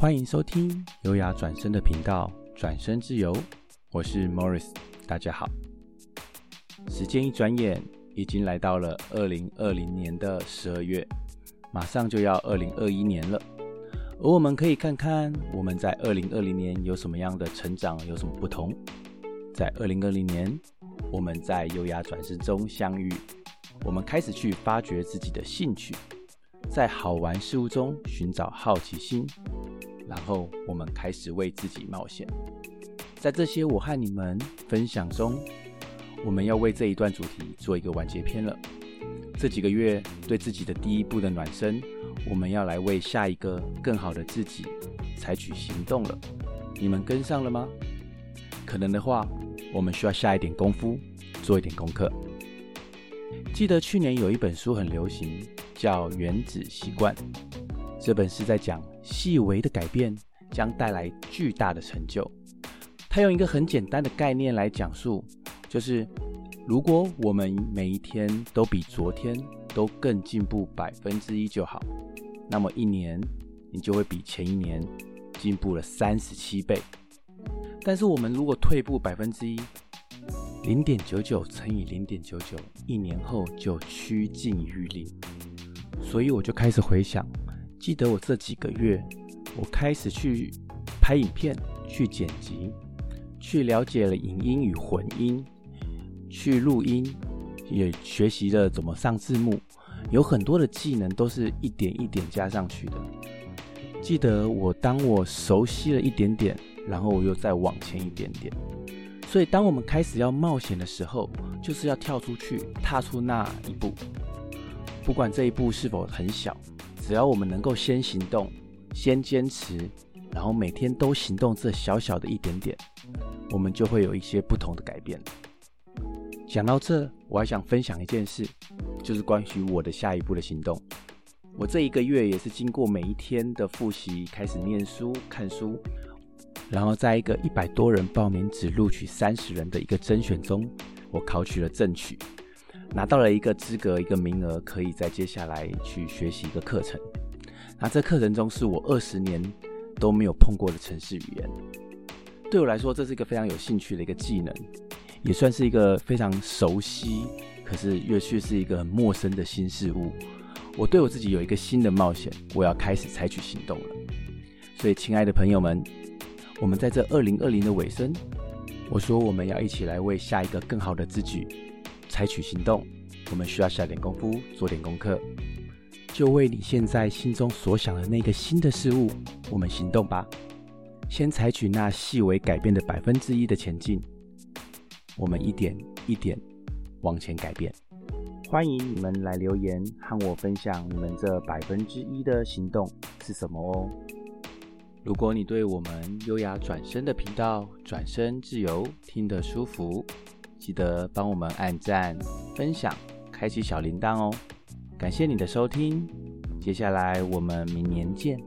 欢迎收听优雅转身的频道，转身自由，我是 Morris，大家好。时间一转眼，已经来到了二零二零年的十二月，马上就要二零二一年了。而我们可以看看我们在二零二零年有什么样的成长，有什么不同。在二零二零年，我们在优雅转身中相遇，我们开始去发掘自己的兴趣，在好玩事物中寻找好奇心。然后我们开始为自己冒险，在这些我和你们分享中，我们要为这一段主题做一个完结篇了。这几个月对自己的第一步的暖身，我们要来为下一个更好的自己采取行动了。你们跟上了吗？可能的话，我们需要下一点功夫，做一点功课。记得去年有一本书很流行，叫《原子习惯》，这本是在讲。细微的改变将带来巨大的成就。他用一个很简单的概念来讲述，就是如果我们每一天都比昨天都更进步百分之一就好，那么一年你就会比前一年进步了三十七倍。但是我们如果退步百分之一，零点九九乘以零点九九，一年后就趋近于零。所以我就开始回想。记得我这几个月，我开始去拍影片，去剪辑，去了解了影音与混音，去录音，也学习了怎么上字幕，有很多的技能都是一点一点加上去的。记得我当我熟悉了一点点，然后我又再往前一点点。所以当我们开始要冒险的时候，就是要跳出去，踏出那一步，不管这一步是否很小。只要我们能够先行动，先坚持，然后每天都行动这小小的一点点，我们就会有一些不同的改变。讲到这，我还想分享一件事，就是关于我的下一步的行动。我这一个月也是经过每一天的复习，开始念书、看书，然后在一个一百多人报名只录取三十人的一个甄选中，我考取了正取。拿到了一个资格，一个名额，可以在接下来去学习一个课程。那这课程中是我二十年都没有碰过的城市语言，对我来说，这是一个非常有兴趣的一个技能，也算是一个非常熟悉，可是又去是一个很陌生的新事物。我对我自己有一个新的冒险，我要开始采取行动了。所以，亲爱的朋友们，我们在这二零二零的尾声，我说我们要一起来为下一个更好的自己。采取行动，我们需要下点功夫，做点功课，就为你现在心中所想的那个新的事物，我们行动吧。先采取那细微改变的百分之一的前进，我们一点一点往前改变。欢迎你们来留言和我分享你们这百分之一的行动是什么哦。如果你对我们优雅转身的频道转身自由听得舒服。记得帮我们按赞、分享、开启小铃铛哦！感谢你的收听，接下来我们明年见。